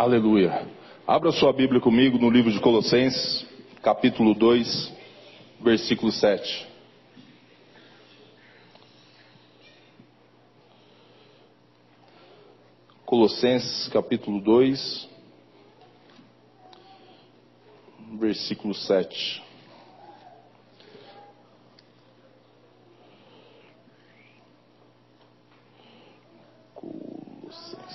Aleluia. Abra sua Bíblia comigo no livro de Colossenses, capítulo 2, versículo 7. Colossenses, capítulo 2, versículo 7. Colossenses.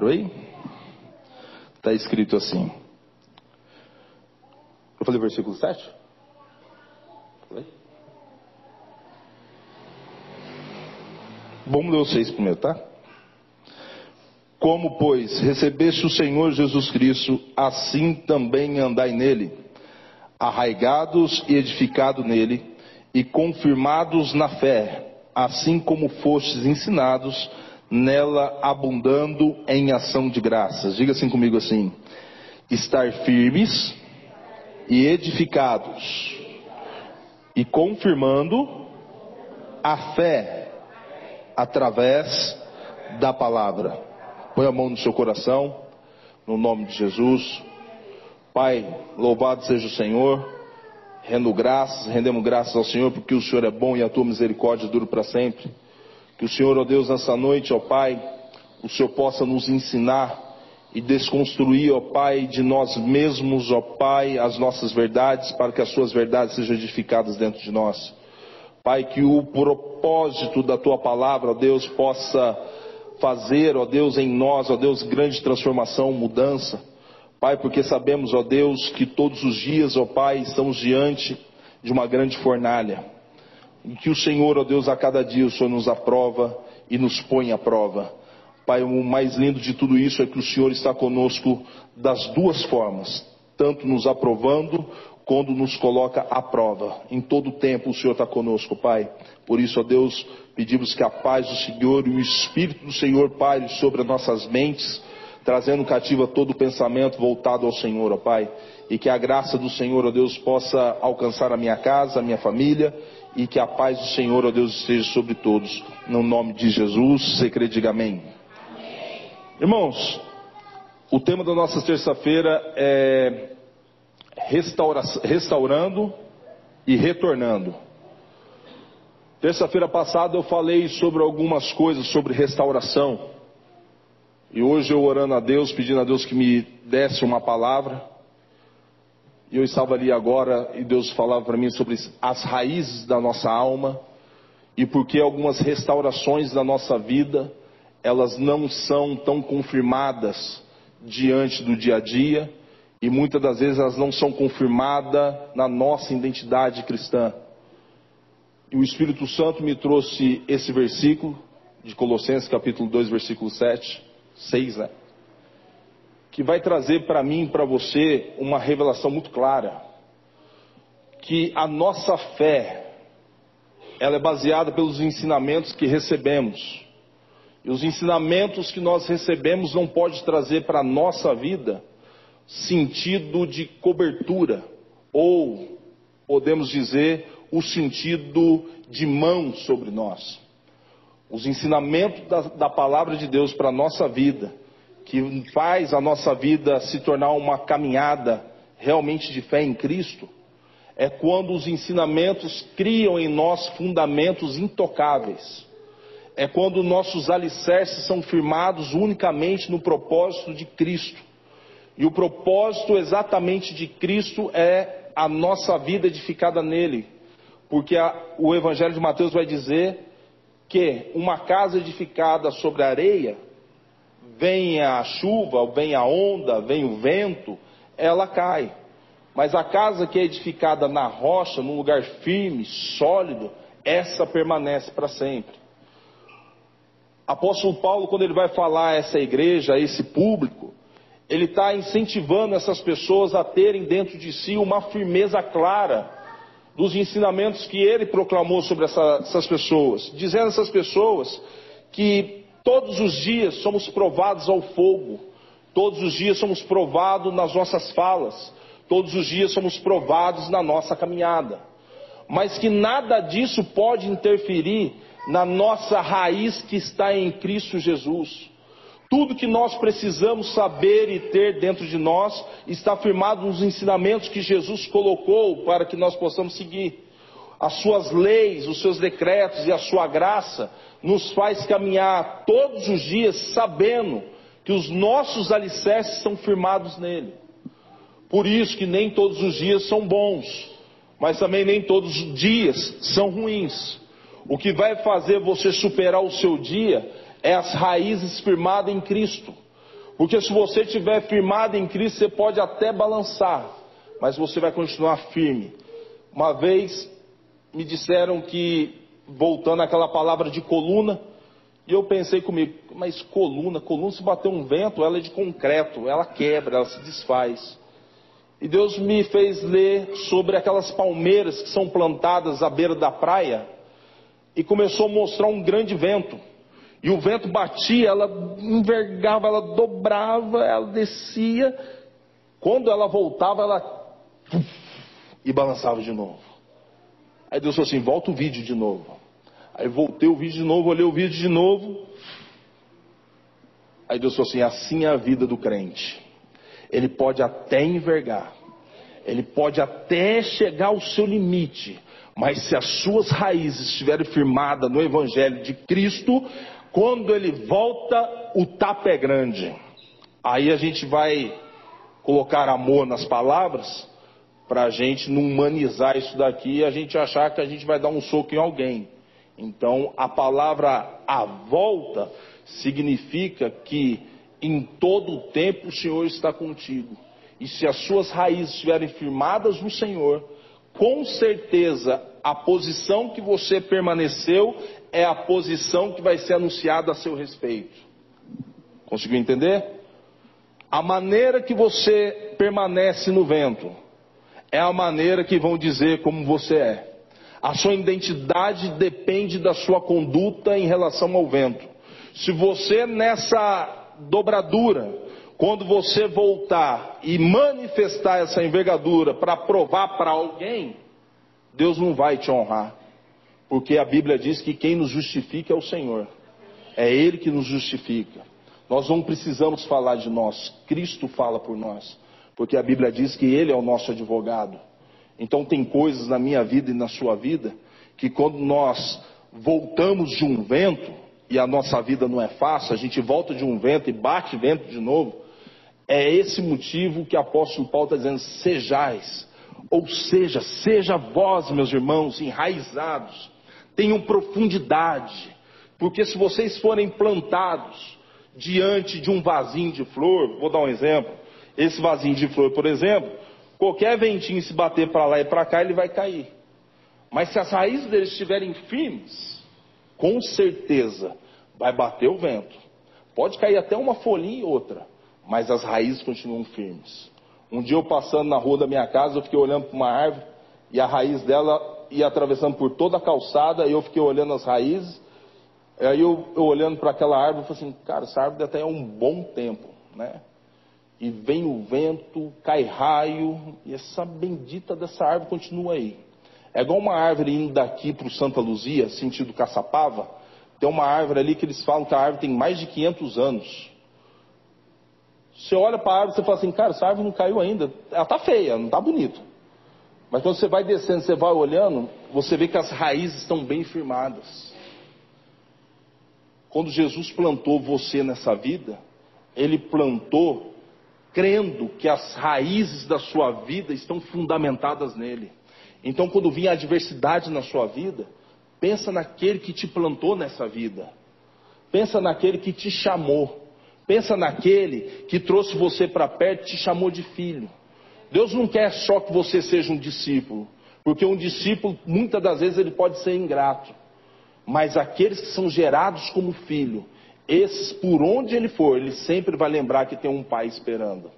Acharam aí? Está escrito assim. Eu falei versículo 7? Falei? Vamos ler os seis primeiro, tá? Como, pois, recebeste o Senhor Jesus Cristo, assim também andai nele, arraigados e edificados nele, e confirmados na fé, assim como fostes ensinados, nela abundando em ação de graças. Diga assim comigo assim: estar firmes e edificados, e confirmando a fé através da palavra. Põe a mão no seu coração, no nome de Jesus. Pai, louvado seja o Senhor. Rendo graças, rendemos graças ao Senhor, porque o Senhor é bom e a tua misericórdia dura para sempre. Que o Senhor, ó Deus, nessa noite, ó Pai, o Senhor possa nos ensinar e desconstruir, ó Pai, de nós mesmos, ó Pai, as nossas verdades, para que as suas verdades sejam edificadas dentro de nós. Pai, que o propósito da tua palavra, ó Deus, possa fazer, ó Deus, em nós, ó Deus, grande transformação, mudança. Pai, porque sabemos, ó Deus, que todos os dias, ó Pai, estamos diante de uma grande fornalha. E que o Senhor, ó Deus, a cada dia o Senhor nos aprova e nos põe à prova. Pai, o mais lindo de tudo isso é que o Senhor está conosco das duas formas, tanto nos aprovando quando nos coloca à prova. Em todo tempo o Senhor está conosco, Pai. Por isso, ó Deus, pedimos que a paz do Senhor e o Espírito do Senhor pare sobre as nossas mentes, trazendo cativa todo o pensamento voltado ao Senhor, ó Pai. E que a graça do Senhor, ó Deus, possa alcançar a minha casa, a minha família, e que a paz do Senhor, ó Deus, esteja sobre todos. No nome de Jesus, você crê, diga amém. amém. Irmãos, o tema da nossa terça-feira é restaurando e retornando. Terça-feira passada eu falei sobre algumas coisas sobre restauração. E hoje eu orando a Deus, pedindo a Deus que me desse uma palavra. E eu estava ali agora e Deus falava para mim sobre as raízes da nossa alma e porque algumas restaurações da nossa vida elas não são tão confirmadas diante do dia a dia e muitas das vezes elas não são confirmadas na nossa identidade cristã. E o Espírito Santo me trouxe esse versículo de Colossenses capítulo 2, versículo 7, 6, né? Que vai trazer para mim e para você uma revelação muito clara. Que a nossa fé, ela é baseada pelos ensinamentos que recebemos. E os ensinamentos que nós recebemos não pode trazer para a nossa vida sentido de cobertura, ou podemos dizer o sentido de mão sobre nós. Os ensinamentos da, da palavra de Deus para a nossa vida, que faz a nossa vida se tornar uma caminhada realmente de fé em Cristo, é quando os ensinamentos criam em nós fundamentos intocáveis. É quando nossos alicerces são firmados unicamente no propósito de Cristo e o propósito exatamente de Cristo é a nossa vida edificada nele. Porque a, o Evangelho de Mateus vai dizer que uma casa edificada sobre areia, vem a chuva, vem a onda, vem o vento, ela cai. Mas a casa que é edificada na rocha, num lugar firme, sólido, essa permanece para sempre. Apóstolo Paulo, quando ele vai falar a essa igreja, a esse público, ele está incentivando essas pessoas a terem dentro de si uma firmeza clara dos ensinamentos que ele proclamou sobre essa, essas pessoas, dizendo a essas pessoas que Todos os dias somos provados ao fogo, todos os dias somos provados nas nossas falas, todos os dias somos provados na nossa caminhada, mas que nada disso pode interferir na nossa raiz que está em Cristo Jesus. Tudo que nós precisamos saber e ter dentro de nós está firmado nos ensinamentos que Jesus colocou para que nós possamos seguir. As suas leis, os seus decretos e a sua graça nos faz caminhar todos os dias sabendo que os nossos alicerces estão firmados nele. Por isso que nem todos os dias são bons, mas também nem todos os dias são ruins. O que vai fazer você superar o seu dia é as raízes firmadas em Cristo. Porque se você estiver firmado em Cristo, você pode até balançar, mas você vai continuar firme. Uma vez me disseram que, voltando àquela palavra de coluna, e eu pensei comigo, mas coluna, coluna se bater um vento, ela é de concreto, ela quebra, ela se desfaz. E Deus me fez ler sobre aquelas palmeiras que são plantadas à beira da praia, e começou a mostrar um grande vento. E o vento batia, ela envergava, ela dobrava, ela descia. Quando ela voltava, ela e balançava de novo. Aí Deus falou assim: volta o vídeo de novo. Aí voltei o vídeo de novo, olhei o vídeo de novo. Aí Deus falou assim: assim é a vida do crente. Ele pode até envergar, ele pode até chegar ao seu limite, mas se as suas raízes estiverem firmadas no Evangelho de Cristo, quando ele volta, o tapa é grande. Aí a gente vai colocar amor nas palavras para a gente não humanizar isso daqui e a gente achar que a gente vai dar um soco em alguém. Então a palavra a volta significa que em todo o tempo o Senhor está contigo. E se as suas raízes estiverem firmadas no Senhor, com certeza a posição que você permaneceu é a posição que vai ser anunciada a seu respeito. Conseguiu entender? A maneira que você permanece no vento é a maneira que vão dizer como você é. A sua identidade depende da sua conduta em relação ao vento. Se você nessa dobradura, quando você voltar e manifestar essa envergadura para provar para alguém, Deus não vai te honrar. Porque a Bíblia diz que quem nos justifica é o Senhor. É Ele que nos justifica. Nós não precisamos falar de nós, Cristo fala por nós. Porque a Bíblia diz que Ele é o nosso advogado. Então tem coisas na minha vida e na sua vida que quando nós voltamos de um vento, e a nossa vida não é fácil, a gente volta de um vento e bate vento de novo, é esse motivo que o apóstolo Paulo está dizendo: sejais, ou seja, seja vós, meus irmãos, enraizados tenham profundidade, porque se vocês forem plantados diante de um vasinho de flor, vou dar um exemplo, esse vasinho de flor, por exemplo, qualquer ventinho se bater para lá e para cá, ele vai cair. Mas se as raízes deles estiverem firmes, com certeza vai bater o vento. Pode cair até uma folhinha e outra, mas as raízes continuam firmes. Um dia eu passando na rua da minha casa, eu fiquei olhando para uma árvore e a raiz dela ia atravessando por toda a calçada, e eu fiquei olhando as raízes, aí eu, eu olhando para aquela árvore, eu falei assim, cara, essa árvore até é um bom tempo, né? E vem o vento, cai raio, e essa bendita dessa árvore continua aí. É igual uma árvore indo daqui para o Santa Luzia, sentido Caçapava, tem uma árvore ali que eles falam que a árvore tem mais de 500 anos. Você olha para a árvore e fala assim, cara, essa árvore não caiu ainda. Ela está feia, não está bonita. Mas quando você vai descendo, você vai olhando, você vê que as raízes estão bem firmadas. Quando Jesus plantou você nessa vida, Ele plantou crendo que as raízes da sua vida estão fundamentadas nele. Então, quando vinha a adversidade na sua vida, pensa naquele que te plantou nessa vida. Pensa naquele que te chamou. Pensa naquele que trouxe você para perto e te chamou de filho. Deus não quer só que você seja um discípulo, porque um discípulo, muitas das vezes, ele pode ser ingrato. Mas aqueles que são gerados como filho, esses, por onde ele for, ele sempre vai lembrar que tem um pai esperando.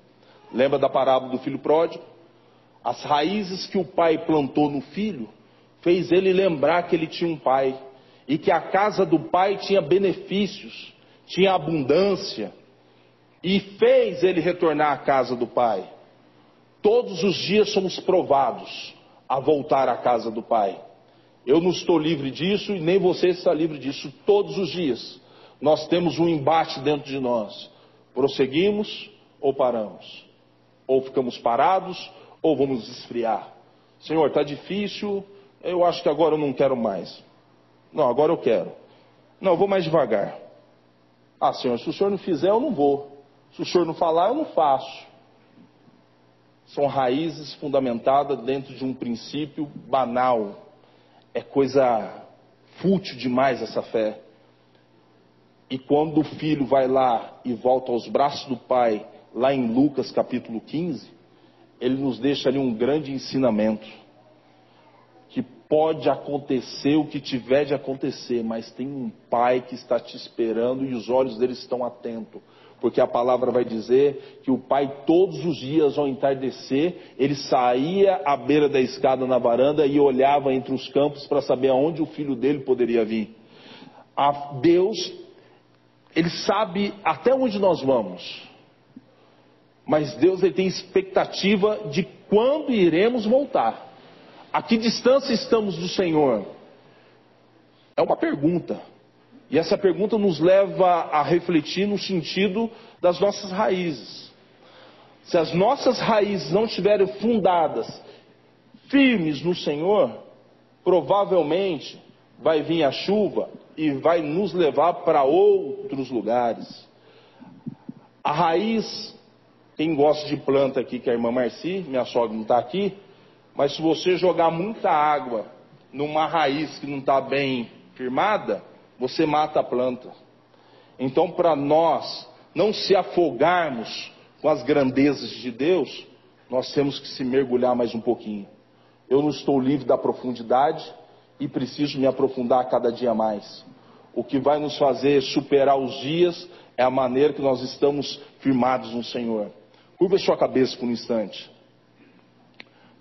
Lembra da parábola do filho pródigo? As raízes que o pai plantou no filho, fez ele lembrar que ele tinha um pai. E que a casa do pai tinha benefícios, tinha abundância e fez ele retornar à casa do pai. Todos os dias somos provados a voltar à casa do pai. Eu não estou livre disso e nem você está livre disso. Todos os dias nós temos um embate dentro de nós. Prosseguimos ou paramos? Ou ficamos parados ou vamos esfriar? Senhor, está difícil, eu acho que agora eu não quero mais. Não, agora eu quero. Não, eu vou mais devagar. Ah, Senhor, se o Senhor não fizer, eu não vou. Se o Senhor não falar, eu não faço. São raízes fundamentadas dentro de um princípio banal. É coisa fútil demais essa fé. E quando o filho vai lá e volta aos braços do pai, lá em Lucas capítulo 15, ele nos deixa ali um grande ensinamento pode acontecer o que tiver de acontecer, mas tem um pai que está te esperando e os olhos dele estão atentos. Porque a palavra vai dizer que o pai, todos os dias ao entardecer, ele saía à beira da escada na varanda e olhava entre os campos para saber aonde o filho dele poderia vir. A Deus, ele sabe até onde nós vamos. Mas Deus ele tem expectativa de quando iremos voltar. A que distância estamos do Senhor? É uma pergunta. E essa pergunta nos leva a refletir no sentido das nossas raízes. Se as nossas raízes não estiverem fundadas, firmes no Senhor, provavelmente vai vir a chuva e vai nos levar para outros lugares. A raiz, quem gosta de planta aqui, que é a irmã Marci, minha sogra não está aqui, mas se você jogar muita água numa raiz que não está bem firmada, você mata a planta. Então, para nós não se afogarmos com as grandezas de Deus, nós temos que se mergulhar mais um pouquinho. Eu não estou livre da profundidade e preciso me aprofundar a cada dia mais. O que vai nos fazer superar os dias é a maneira que nós estamos firmados no Senhor. Curva sua cabeça por um instante.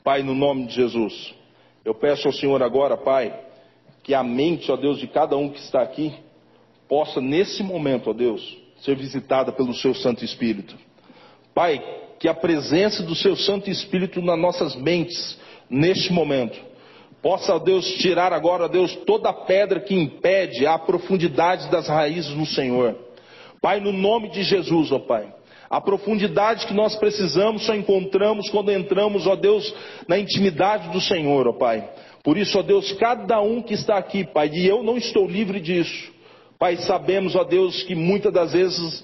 Pai, no nome de Jesus, eu peço ao Senhor agora, Pai, que a mente, ó Deus, de cada um que está aqui, possa nesse momento, ó Deus, ser visitada pelo Seu Santo Espírito. Pai, que a presença do Seu Santo Espírito nas nossas mentes, neste momento, possa, Deus, tirar agora, Deus, toda a pedra que impede a profundidade das raízes no Senhor. Pai, no nome de Jesus, ó Pai, a profundidade que nós precisamos só encontramos quando entramos, ó Deus, na intimidade do Senhor, ó Pai. Por isso, ó Deus, cada um que está aqui, Pai, e eu não estou livre disso. Pai, sabemos, ó Deus, que muitas das vezes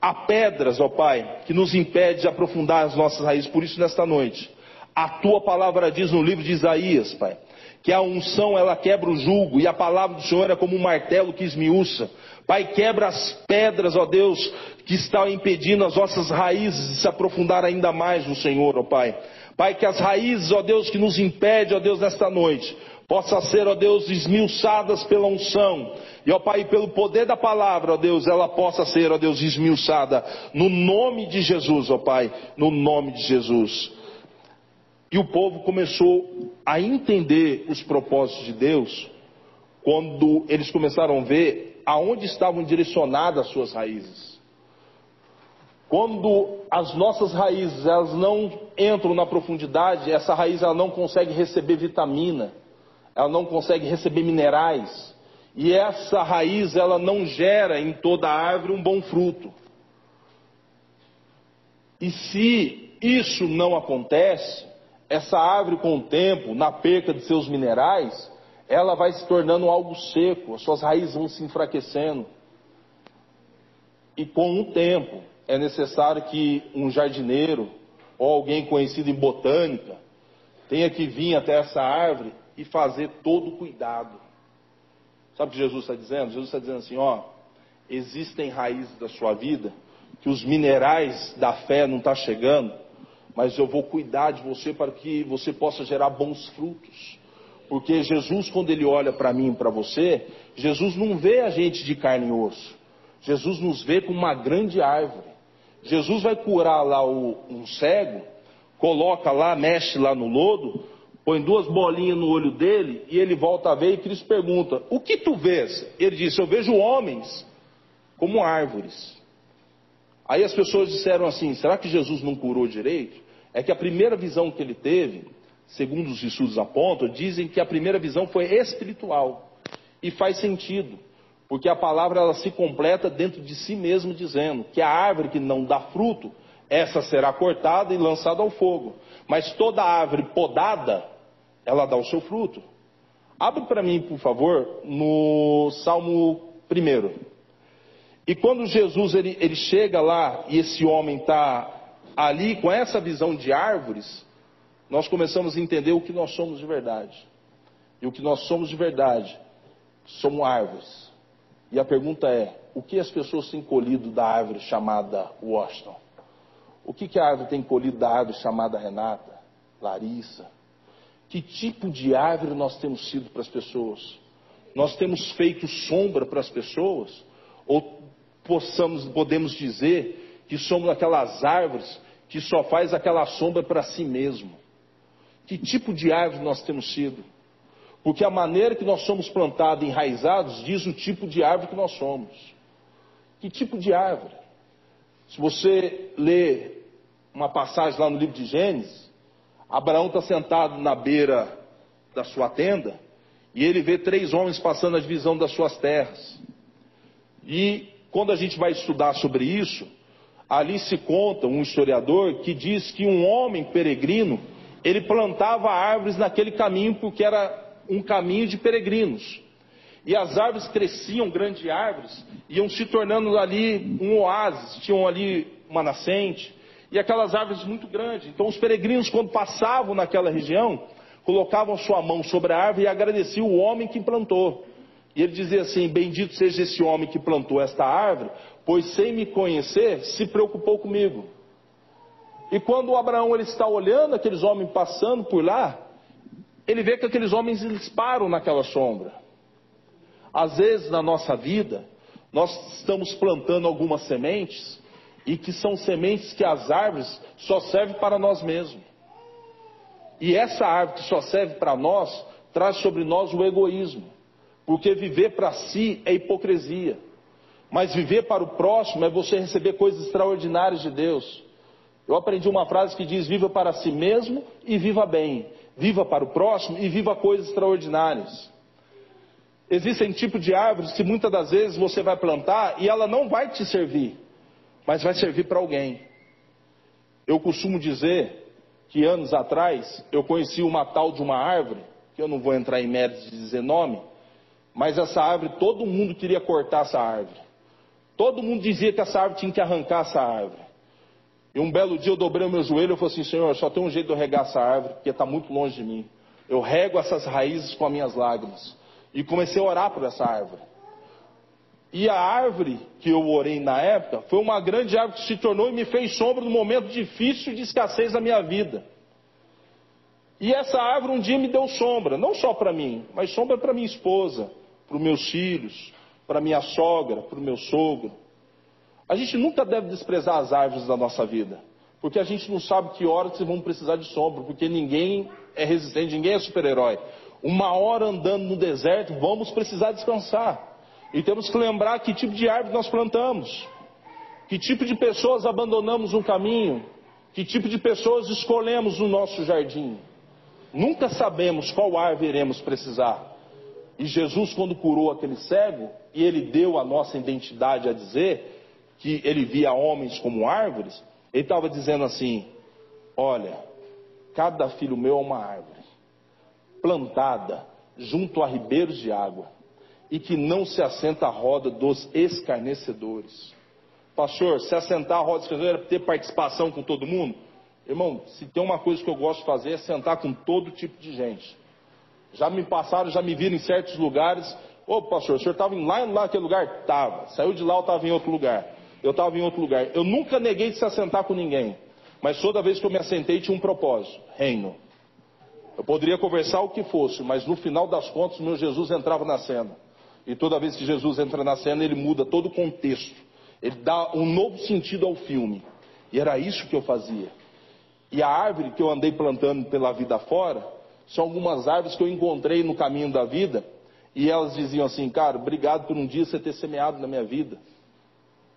há pedras, ó Pai, que nos impede de aprofundar as nossas raízes. Por isso, nesta noite, a tua palavra diz no livro de Isaías, Pai, que a unção ela quebra o jugo e a palavra do Senhor é como um martelo que esmiuça. Pai, quebra as pedras, ó Deus, que estão impedindo as nossas raízes de se aprofundar ainda mais no Senhor, ó Pai. Pai, que as raízes, ó Deus, que nos impede, ó Deus, nesta noite, possa ser, ó Deus, esmiuçadas pela unção. E, ó Pai, pelo poder da palavra, ó Deus, ela possa ser, ó Deus, esmiuçada. No nome de Jesus, ó Pai, no nome de Jesus. E o povo começou a entender os propósitos de Deus quando eles começaram a ver aonde estavam direcionadas as suas raízes. Quando as nossas raízes elas não entram na profundidade, essa raiz ela não consegue receber vitamina, ela não consegue receber minerais, e essa raiz ela não gera em toda a árvore um bom fruto. E se isso não acontece, essa árvore com o tempo, na perca de seus minerais, ela vai se tornando algo seco, as suas raízes vão se enfraquecendo. E com o tempo, é necessário que um jardineiro ou alguém conhecido em botânica tenha que vir até essa árvore e fazer todo o cuidado. Sabe o que Jesus está dizendo? Jesus está dizendo assim: ó, existem raízes da sua vida que os minerais da fé não estão tá chegando, mas eu vou cuidar de você para que você possa gerar bons frutos. Porque Jesus, quando ele olha para mim e para você, Jesus não vê a gente de carne e osso. Jesus nos vê como uma grande árvore. Jesus vai curar lá o, um cego, coloca lá, mexe lá no lodo, põe duas bolinhas no olho dele e ele volta a ver e Cristo pergunta: O que tu vês? Ele disse: Eu vejo homens como árvores. Aí as pessoas disseram assim: será que Jesus não curou direito? É que a primeira visão que ele teve, segundo os estudos apontam, dizem que a primeira visão foi espiritual. E faz sentido, porque a palavra ela se completa dentro de si mesmo, dizendo que a árvore que não dá fruto, essa será cortada e lançada ao fogo. Mas toda árvore podada, ela dá o seu fruto. Abre para mim, por favor, no Salmo 1. E quando Jesus ele, ele chega lá e esse homem está ali com essa visão de árvores, nós começamos a entender o que nós somos de verdade. E o que nós somos de verdade somos árvores. E a pergunta é: o que as pessoas têm colhido da árvore chamada Washington? O que, que a árvore tem colhido da árvore chamada Renata, Larissa? Que tipo de árvore nós temos sido para as pessoas? Nós temos feito sombra para as pessoas? Ou possamos, podemos dizer que somos aquelas árvores que só faz aquela sombra para si mesmo? Que tipo de árvore nós temos sido? Porque a maneira que nós somos plantados, enraizados, diz o tipo de árvore que nós somos. Que tipo de árvore? Se você lê uma passagem lá no livro de Gênesis, Abraão está sentado na beira da sua tenda e ele vê três homens passando a divisão das suas terras. E quando a gente vai estudar sobre isso, ali se conta um historiador que diz que um homem peregrino ele plantava árvores naquele caminho porque era um caminho de peregrinos. E as árvores cresciam, grandes árvores, iam se tornando ali um oásis, tinham ali uma nascente, e aquelas árvores muito grandes. Então os peregrinos, quando passavam naquela região, colocavam sua mão sobre a árvore e agradeciam o homem que plantou. E ele dizia assim: Bendito seja esse homem que plantou esta árvore, pois sem me conhecer, se preocupou comigo. E quando Abraão ele está olhando aqueles homens passando por lá, ele vê que aqueles homens eles param naquela sombra. Às vezes na nossa vida, nós estamos plantando algumas sementes e que são sementes que as árvores só servem para nós mesmos. E essa árvore que só serve para nós traz sobre nós o egoísmo, porque viver para si é hipocrisia, mas viver para o próximo é você receber coisas extraordinárias de Deus. Eu aprendi uma frase que diz: viva para si mesmo e viva bem viva para o próximo e viva coisas extraordinárias. Existem tipos de árvores que muitas das vezes você vai plantar e ela não vai te servir, mas vai servir para alguém. Eu costumo dizer que anos atrás eu conheci uma tal de uma árvore, que eu não vou entrar em méritos de dizer nome, mas essa árvore, todo mundo queria cortar essa árvore. Todo mundo dizia que essa árvore tinha que arrancar essa árvore. E um belo dia eu dobrei o meu joelho e falei assim, Senhor, só tem um jeito de eu regar essa árvore, porque está muito longe de mim. Eu rego essas raízes com as minhas lágrimas. E comecei a orar por essa árvore. E a árvore que eu orei na época foi uma grande árvore que se tornou e me fez sombra no momento difícil de escassez da minha vida. E essa árvore um dia me deu sombra, não só para mim, mas sombra para minha esposa, para os meus filhos, para minha sogra, para o meu sogro. A gente nunca deve desprezar as árvores da nossa vida, porque a gente não sabe que horas vão precisar de sombra, porque ninguém é resistente, ninguém é super-herói. Uma hora andando no deserto, vamos precisar descansar. E temos que lembrar que tipo de árvore nós plantamos, que tipo de pessoas abandonamos no caminho, que tipo de pessoas escolhemos no nosso jardim. Nunca sabemos qual árvore iremos precisar. E Jesus, quando curou aquele cego, e ele deu a nossa identidade a dizer, que ele via homens como árvores, ele estava dizendo assim: Olha, cada filho meu é uma árvore, plantada junto a ribeiros de água, e que não se assenta à roda dos escarnecedores. Pastor, se assentar à roda dos escarnecedores é ter participação com todo mundo? Irmão, se tem uma coisa que eu gosto de fazer é sentar com todo tipo de gente. Já me passaram, já me viram em certos lugares. Ô pastor, o senhor estava lá, lá naquele lugar? Estava. Saiu de lá ou estava em outro lugar? eu estava em outro lugar. Eu nunca neguei de se assentar com ninguém, mas toda vez que eu me assentei tinha um propósito: reino. Eu poderia conversar o que fosse, mas no final das contas, meu Jesus entrava na cena. E toda vez que Jesus entra na cena, ele muda todo o contexto. Ele dá um novo sentido ao filme. E era isso que eu fazia. E a árvore que eu andei plantando pela vida fora, são algumas árvores que eu encontrei no caminho da vida. E elas diziam assim, cara, obrigado por um dia você ter semeado na minha vida.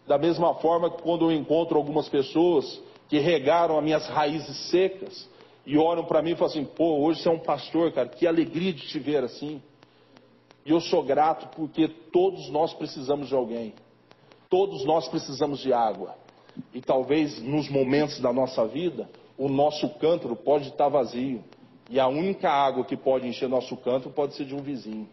Da mesma forma que quando eu encontro algumas pessoas que regaram as minhas raízes secas e olham para mim e falam assim: pô, hoje você é um pastor, cara, que alegria de te ver assim. E eu sou grato porque todos nós precisamos de alguém. Todos nós precisamos de água. E talvez nos momentos da nossa vida, o nosso cântaro pode estar vazio. E a única água que pode encher nosso cântaro pode ser de um vizinho.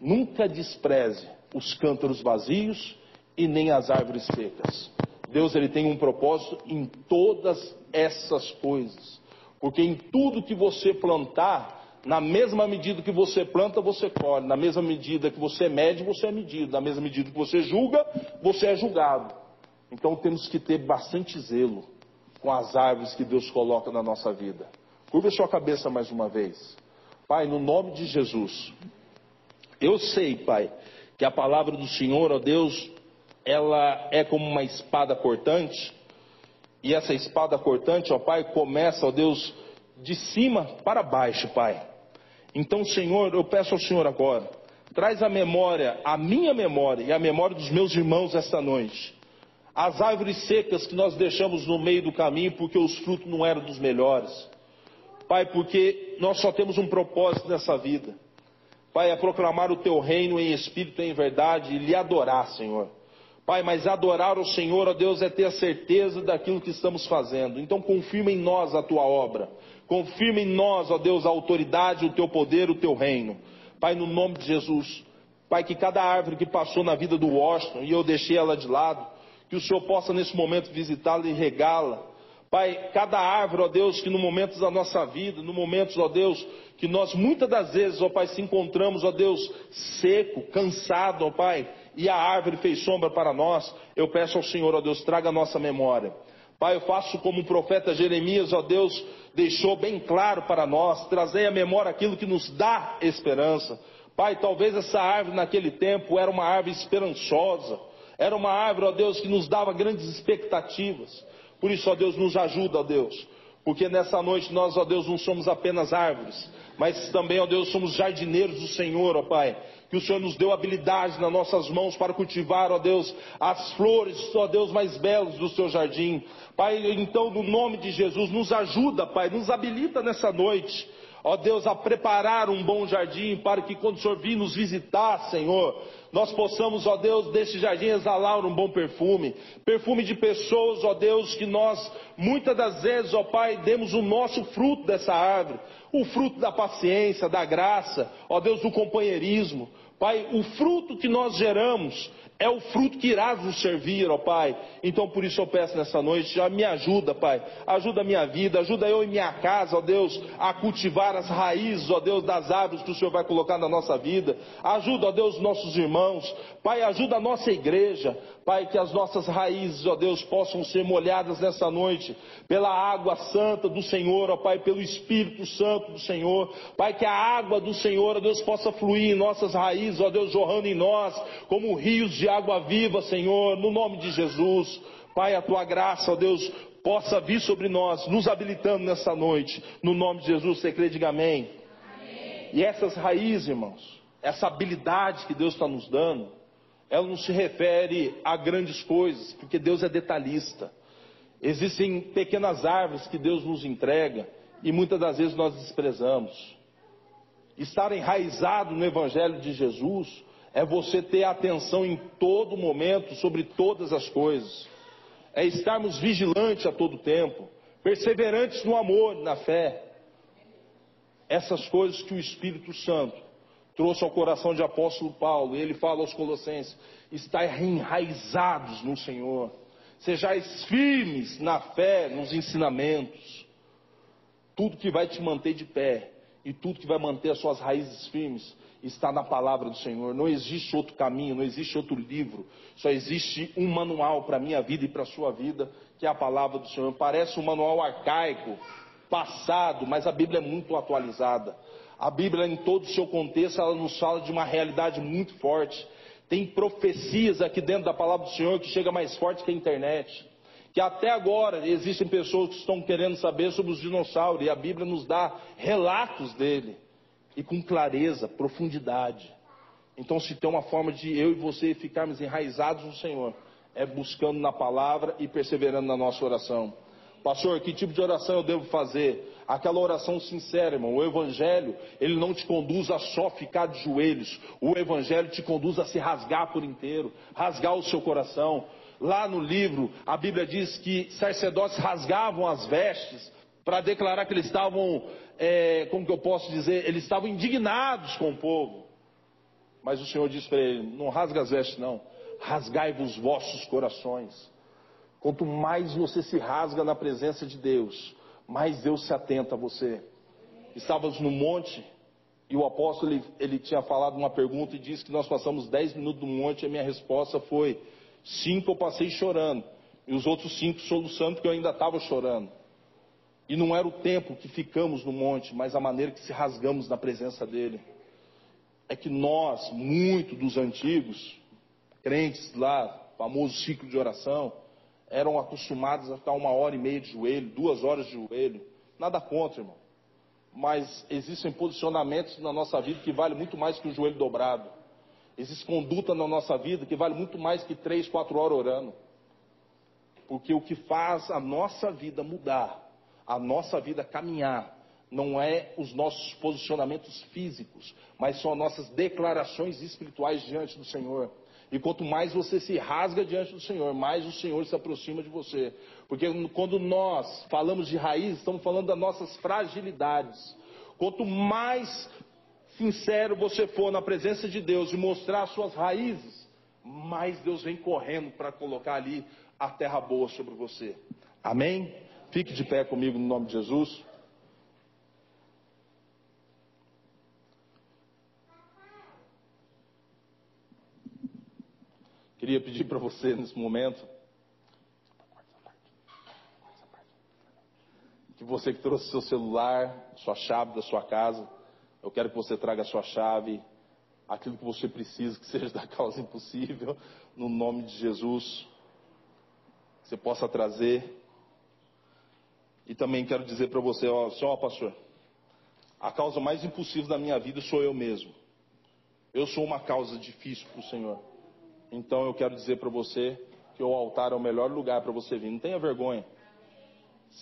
Nunca despreze os cântaros vazios e nem as árvores secas. Deus ele tem um propósito em todas essas coisas. Porque em tudo que você plantar, na mesma medida que você planta, você colhe. Na mesma medida que você mede, você é medido. Na mesma medida que você julga, você é julgado. Então temos que ter bastante zelo com as árvores que Deus coloca na nossa vida. Curva sua cabeça mais uma vez. Pai, no nome de Jesus. Eu sei, Pai, que a palavra do Senhor, ó Deus, ela é como uma espada cortante. E essa espada cortante, ó Pai, começa, ó Deus, de cima para baixo, Pai. Então, Senhor, eu peço ao Senhor agora, traz a memória, a minha memória e a memória dos meus irmãos esta noite. As árvores secas que nós deixamos no meio do caminho porque os frutos não eram dos melhores. Pai, porque nós só temos um propósito nessa vida. Pai, é proclamar o teu reino em espírito e em verdade e lhe adorar, Senhor. Pai, mas adorar o Senhor, ó Deus, é ter a certeza daquilo que estamos fazendo. Então confirma em nós a tua obra. Confirma em nós, ó Deus, a autoridade, o teu poder, o teu reino. Pai, no nome de Jesus. Pai, que cada árvore que passou na vida do Washington e eu deixei ela de lado, que o Senhor possa nesse momento visitá-la e regá-la. Pai, cada árvore, ó Deus, que no momento da nossa vida, no momentos, ó Deus, que nós muitas das vezes, ó Pai, se encontramos, ó Deus, seco, cansado, ó Pai, e a árvore fez sombra para nós, eu peço ao Senhor, ó Deus, traga a nossa memória. Pai, eu faço como o profeta Jeremias, ó Deus, deixou bem claro para nós, trazer à memória aquilo que nos dá esperança. Pai, talvez essa árvore naquele tempo era uma árvore esperançosa, era uma árvore, ó Deus, que nos dava grandes expectativas. Por isso, ó Deus, nos ajuda, ó Deus, porque nessa noite nós, ó Deus, não somos apenas árvores, mas também, ó Deus, somos jardineiros do Senhor, ó Pai. Que o Senhor nos deu habilidade nas nossas mãos para cultivar, ó Deus, as flores, ó Deus, mais belas do seu jardim. Pai, então, no nome de Jesus, nos ajuda, Pai, nos habilita nessa noite, ó Deus, a preparar um bom jardim para que quando o Senhor vir nos visitar, Senhor, nós possamos, ó Deus, desse jardim exalar um bom perfume, perfume de pessoas, ó Deus, que nós muitas das vezes, ó Pai, demos o nosso fruto dessa árvore, o fruto da paciência, da graça, ó Deus, do companheirismo. Pai, o fruto que nós geramos é o fruto que irás nos servir, ó Pai. Então por isso eu peço nessa noite, já me ajuda, Pai. Ajuda a minha vida, ajuda eu e minha casa, ó Deus, a cultivar as raízes, ó Deus, das árvores que o Senhor vai colocar na nossa vida. Ajuda, ó Deus, nossos irmãos. Pai, ajuda a nossa igreja. Pai, que as nossas raízes, ó Deus, possam ser molhadas nessa noite pela água santa do Senhor, ó Pai, pelo Espírito Santo do Senhor. Pai, que a água do Senhor, ó Deus, possa fluir em nossas raízes, ó Deus, jorrando em nós como rios de água viva, Senhor, no nome de Jesus. Pai, a tua graça, ó Deus, possa vir sobre nós, nos habilitando nessa noite. No nome de Jesus, você crê, diga amém. amém. E essas raízes, irmãos, essa habilidade que Deus está nos dando, ela não se refere a grandes coisas, porque Deus é detalhista. Existem pequenas árvores que Deus nos entrega e muitas das vezes nós desprezamos. Estar enraizado no Evangelho de Jesus é você ter atenção em todo momento sobre todas as coisas, é estarmos vigilantes a todo tempo, perseverantes no amor, na fé. Essas coisas que o Espírito Santo trouxe ao coração de apóstolo Paulo, e ele fala aos Colossenses: estar enraizados no Senhor, sejais firmes na fé, nos ensinamentos, tudo que vai te manter de pé e tudo que vai manter as suas raízes firmes está na palavra do Senhor. Não existe outro caminho, não existe outro livro. Só existe um manual para a minha vida e para a sua vida, que é a palavra do Senhor. Parece um manual arcaico, passado, mas a Bíblia é muito atualizada. A Bíblia, em todo o seu contexto, ela nos fala de uma realidade muito forte. Tem profecias aqui dentro da palavra do Senhor que chega mais forte que a internet. Que até agora existem pessoas que estão querendo saber sobre os dinossauros e a Bíblia nos dá relatos dele e com clareza, profundidade. Então, se tem uma forma de eu e você ficarmos enraizados no Senhor, é buscando na palavra e perseverando na nossa oração. Pastor, que tipo de oração eu devo fazer? Aquela oração sincera, irmão. O Evangelho, ele não te conduz a só ficar de joelhos. O Evangelho te conduz a se rasgar por inteiro, rasgar o seu coração. Lá no livro, a Bíblia diz que sacerdotes rasgavam as vestes para declarar que eles estavam, é, como que eu posso dizer, eles estavam indignados com o povo. Mas o Senhor disse para ele: não rasga as vestes, não, rasgai-vos vossos corações. Quanto mais você se rasga na presença de Deus, mais Deus se atenta a você. Estávamos no monte e o apóstolo ele, ele tinha falado uma pergunta e disse que nós passamos dez minutos no monte e a minha resposta foi: cinco eu passei chorando e os outros cinco soluçando porque eu ainda estava chorando. E não era o tempo que ficamos no monte, mas a maneira que se rasgamos na presença dele. É que nós, muito dos antigos, crentes lá, famoso ciclo de oração, eram acostumados a ficar uma hora e meia de joelho, duas horas de joelho. Nada contra, irmão. Mas existem posicionamentos na nossa vida que valem muito mais que o joelho dobrado. Existe conduta na nossa vida que vale muito mais que três, quatro horas orando. Porque o que faz a nossa vida mudar a nossa vida caminhar não é os nossos posicionamentos físicos, mas são as nossas declarações espirituais diante do Senhor. E quanto mais você se rasga diante do Senhor, mais o Senhor se aproxima de você. Porque quando nós falamos de raiz, estamos falando das nossas fragilidades. Quanto mais sincero você for na presença de Deus e mostrar as suas raízes, mais Deus vem correndo para colocar ali a terra boa sobre você. Amém? Fique de pé comigo no nome de Jesus. Queria pedir para você nesse momento que você que trouxe seu celular, sua chave da sua casa, eu quero que você traga a sua chave, aquilo que você precisa, que seja da causa impossível, no nome de Jesus. Que você possa trazer e também quero dizer para você, ó, só pastor, a causa mais impossível da minha vida sou eu mesmo. Eu sou uma causa difícil para o Senhor. Então eu quero dizer para você que o altar é o melhor lugar para você vir. Não tenha vergonha.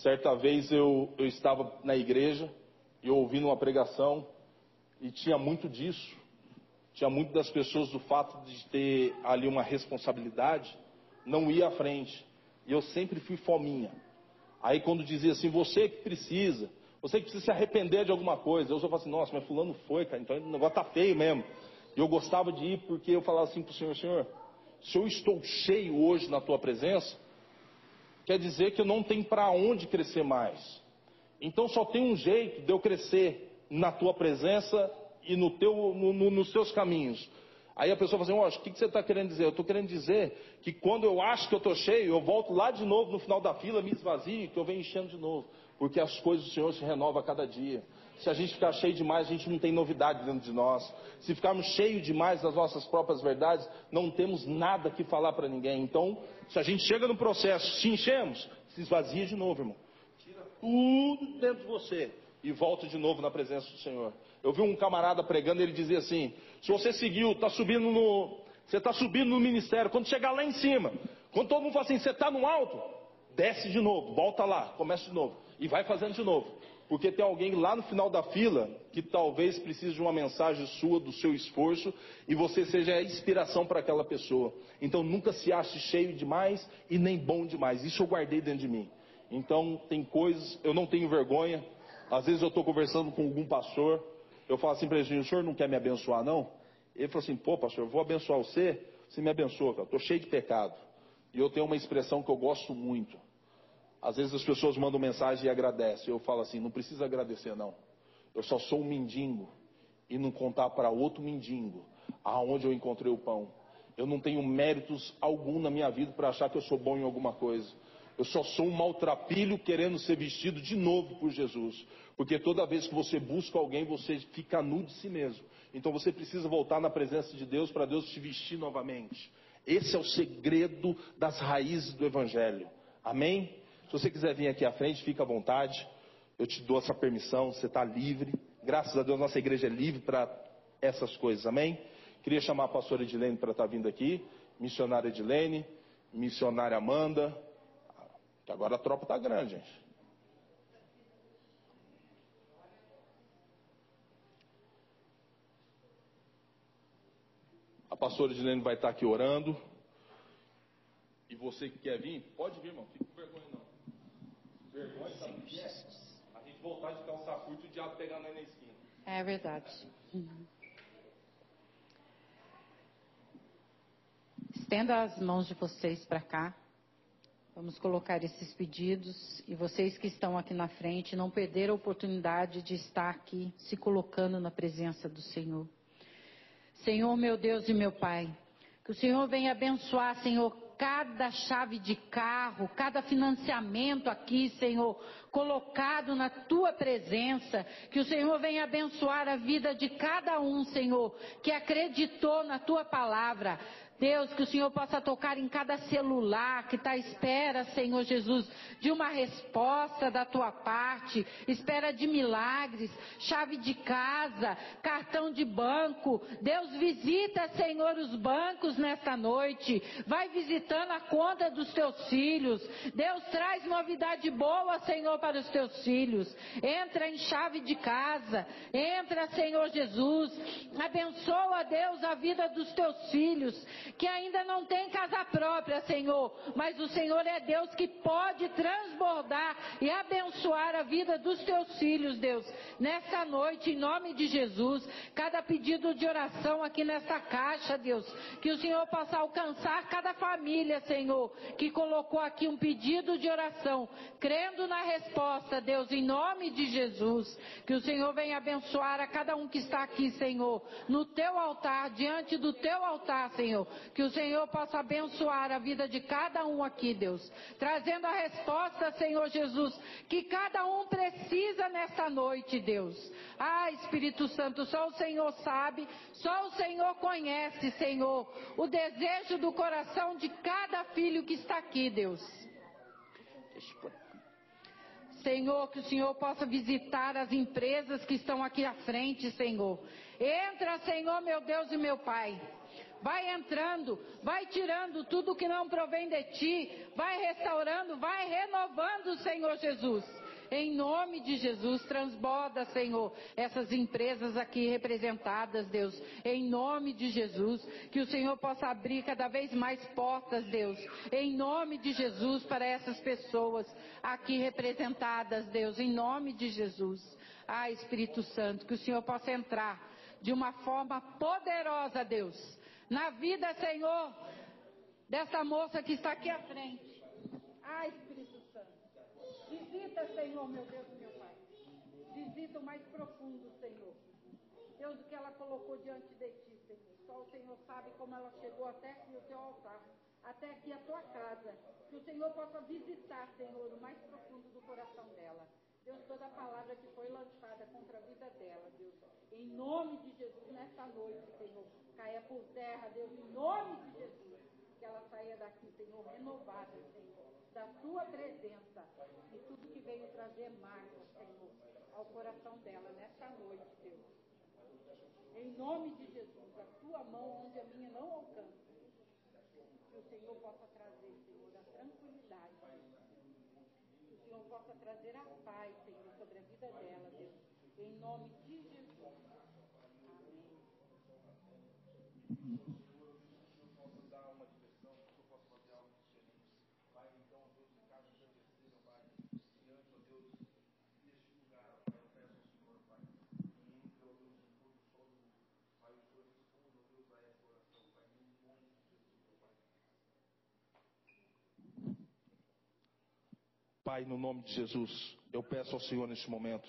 Certa vez eu, eu estava na igreja e ouvindo uma pregação e tinha muito disso. Tinha muito das pessoas do fato de ter ali uma responsabilidade, não ia à frente. E eu sempre fui fominha. Aí quando dizia assim, você que precisa, você que precisa se arrepender de alguma coisa, eu só falava assim, nossa, mas fulano foi, cara, então o negócio tá feio mesmo. E eu gostava de ir porque eu falava assim para o Senhor, Senhor, se eu estou cheio hoje na tua presença, quer dizer que eu não tenho para onde crescer mais. Então só tem um jeito de eu crescer na tua presença e no teu, no, no, nos teus caminhos. Aí a pessoa fala assim, o que, que você está querendo dizer? Eu estou querendo dizer que quando eu acho que eu estou cheio, eu volto lá de novo no final da fila, me esvazio, que eu venho enchendo de novo. Porque as coisas do Senhor se renovam a cada dia. Se a gente ficar cheio demais, a gente não tem novidade dentro de nós. Se ficarmos cheios demais das nossas próprias verdades, não temos nada que falar para ninguém. Então, se a gente chega no processo, se enchemos, se esvazia de novo, irmão. Tira tudo dentro de você e volta de novo na presença do Senhor. Eu vi um camarada pregando, ele dizia assim: se você seguiu, está subindo no. Você está subindo no ministério, quando chegar lá em cima, quando todo mundo fala assim, você está no alto, desce de novo, volta lá, começa de novo. E vai fazendo de novo. Porque tem alguém lá no final da fila que talvez precise de uma mensagem sua, do seu esforço, e você seja a inspiração para aquela pessoa. Então nunca se ache cheio demais e nem bom demais. Isso eu guardei dentro de mim. Então tem coisas, eu não tenho vergonha. Às vezes eu estou conversando com algum pastor, eu falo assim para ele, o senhor não quer me abençoar não? Ele falou assim, pô pastor, eu vou abençoar você, você me abençoa, cara, estou cheio de pecado. E eu tenho uma expressão que eu gosto muito. Às vezes as pessoas mandam mensagem e agradecem. Eu falo assim, não precisa agradecer não. Eu só sou um mendigo e não contar para outro mendigo aonde eu encontrei o pão. Eu não tenho méritos algum na minha vida para achar que eu sou bom em alguma coisa. Eu só sou um maltrapilho querendo ser vestido de novo por Jesus. Porque toda vez que você busca alguém, você fica nu de si mesmo. Então você precisa voltar na presença de Deus para Deus te vestir novamente. Esse é o segredo das raízes do Evangelho. Amém? Se você quiser vir aqui à frente, fica à vontade. Eu te dou essa permissão, você está livre. Graças a Deus, nossa igreja é livre para essas coisas. Amém? Queria chamar a pastora Edilene para estar tá vindo aqui, missionária Edilene. missionária Amanda, agora a tropa tá grande, gente. A pastora Edilene vai estar aqui orando. E você que quer vir, pode vir, irmão. Fica com vergonha não. Vergonha, sabe o que é? A gente voltar de calça curta e o diabo pegar nós na esquina. É verdade. Estenda as mãos de vocês para cá. Vamos colocar esses pedidos e vocês que estão aqui na frente não perder a oportunidade de estar aqui se colocando na presença do Senhor. Senhor, meu Deus e meu Pai, que o Senhor venha abençoar, Senhor, cada chave de carro, cada financiamento aqui, Senhor, colocado na tua presença. Que o Senhor venha abençoar a vida de cada um, Senhor, que acreditou na tua palavra. Deus, que o Senhor possa tocar em cada celular que está à espera, Senhor Jesus, de uma resposta da tua parte, espera de milagres, chave de casa, cartão de banco. Deus, visita, Senhor, os bancos nesta noite. Vai visitando a conta dos teus filhos. Deus, traz novidade boa, Senhor, para os teus filhos. Entra em chave de casa. Entra, Senhor Jesus. Abençoa, Deus, a vida dos teus filhos que ainda não tem casa própria, Senhor, mas o Senhor é Deus que pode transbordar e abençoar a vida dos teus filhos, Deus. Nessa noite, em nome de Jesus, cada pedido de oração aqui nessa caixa, Deus, que o Senhor possa alcançar cada família, Senhor, que colocou aqui um pedido de oração, crendo na resposta, Deus, em nome de Jesus, que o Senhor venha abençoar a cada um que está aqui, Senhor, no teu altar, diante do teu altar, Senhor, que o Senhor possa abençoar a vida de cada um aqui, Deus. Trazendo a resposta, Senhor Jesus, que cada um precisa nesta noite, Deus. Ah, Espírito Santo, só o Senhor sabe, só o Senhor conhece, Senhor, o desejo do coração de cada filho que está aqui, Deus. Senhor, que o Senhor possa visitar as empresas que estão aqui à frente, Senhor. Entra, Senhor, meu Deus e meu Pai. Vai entrando, vai tirando tudo que não provém de ti, vai restaurando, vai renovando, Senhor Jesus. Em nome de Jesus, transborda, Senhor, essas empresas aqui representadas, Deus. Em nome de Jesus, que o Senhor possa abrir cada vez mais portas, Deus. Em nome de Jesus, para essas pessoas aqui representadas, Deus. Em nome de Jesus. Ah, Espírito Santo, que o Senhor possa entrar de uma forma poderosa, Deus na vida, Senhor, dessa moça que está aqui à frente. Ai, Espírito Santo. Visita, Senhor, meu Deus meu Pai. Visita o mais profundo, Senhor. Deus, o que ela colocou diante de ti, Senhor. Só o Senhor sabe como ela chegou até aqui o teu altar, até aqui a tua casa. Que o Senhor possa visitar, Senhor, o mais profundo do coração dela. Deus, toda a palavra que foi lançada contra a vida dela, Deus, em nome de Jesus, nesta noite, Senhor, caia por terra, Deus, em nome de Jesus, que ela saia daqui, Senhor, renovada, Senhor, da tua presença e tudo que veio trazer marcas, Senhor, ao coração dela nesta noite, Deus. Em nome de Jesus, a tua mão onde a minha não alcança, que o Senhor possa trazer, Senhor, a tranquilidade Senhor possa trazer a paz, Senhor, sobre a vida dela, Deus. Em nome de Pai, no nome de Jesus, eu peço ao Senhor neste momento.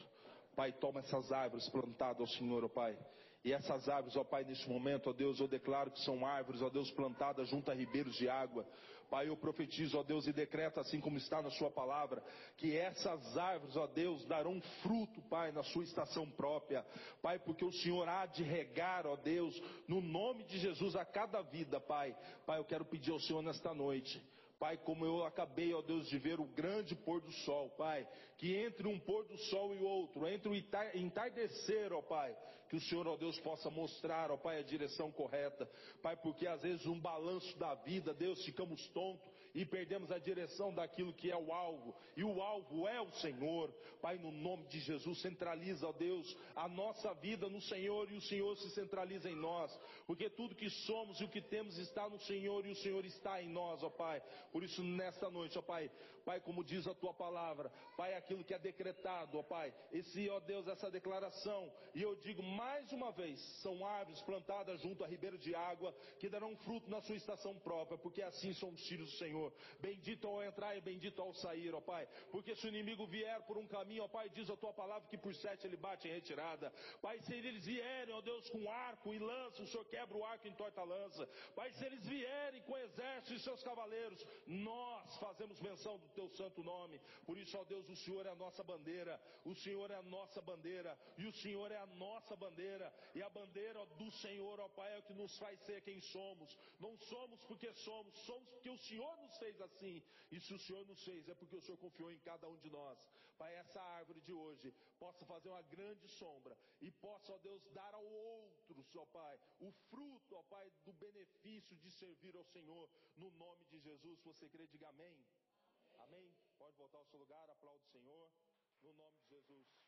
Pai, toma essas árvores plantadas ao Senhor, ó Pai. E essas árvores, ó Pai, neste momento, ó Deus, eu declaro que são árvores, ó Deus, plantadas junto a ribeiros de água. Pai, eu profetizo, ó Deus, e decreto assim como está na Sua palavra, que essas árvores, ó Deus, darão fruto, Pai, na sua estação própria. Pai, porque o Senhor há de regar, ó Deus, no nome de Jesus a cada vida, Pai. Pai, eu quero pedir ao Senhor nesta noite Pai, como eu acabei, ó Deus, de ver o grande pôr do sol, Pai, que entre um pôr do sol e outro, entre o entardecer, ó Pai, que o Senhor, ó Deus, possa mostrar, ó Pai, a direção correta, Pai, porque às vezes um balanço da vida, Deus, ficamos tontos e perdemos a direção daquilo que é o alvo, e o alvo é o Senhor. Pai, no nome de Jesus, centraliza, ó Deus, a nossa vida no Senhor e o Senhor se centraliza em nós, porque tudo que somos e o que temos está no Senhor e o Senhor está em nós, ó Pai. Por isso, nesta noite, ó Pai, Pai, como diz a tua palavra, Pai, aquilo que é decretado, ó Pai, esse, ó Deus, essa declaração, e eu digo mais uma vez, são árvores plantadas junto a ribeiro de água, que darão fruto na sua estação própria, porque assim somos filhos do Senhor. Bendito ao entrar e bendito ao sair, ó Pai, porque se o inimigo vier por um caminho, ó Pai, diz a tua palavra que por sete ele bate em retirada. Pai, se eles vierem, ó Deus, com arco e lança, o Senhor quebra o arco e entorta a lança. Pai, se eles vierem com exército e seus cavaleiros, nós fazemos menção do teu santo nome. Por isso, ó Deus, o Senhor é a nossa bandeira, o Senhor é a nossa bandeira, e o Senhor é a nossa bandeira, e a bandeira do Senhor, ó Pai, é o que nos faz ser quem somos. Não somos porque somos, somos porque o Senhor nos Deus fez assim. E se o Senhor nos fez, é porque o Senhor confiou em cada um de nós. Para essa árvore de hoje possa fazer uma grande sombra e possa, ó Deus, dar ao outro, ó Pai, o fruto, ó Pai, do benefício de servir ao Senhor. No nome de Jesus, você crê, diga amém. Amém? amém? Pode voltar ao seu lugar, aplaude o Senhor. No nome de Jesus.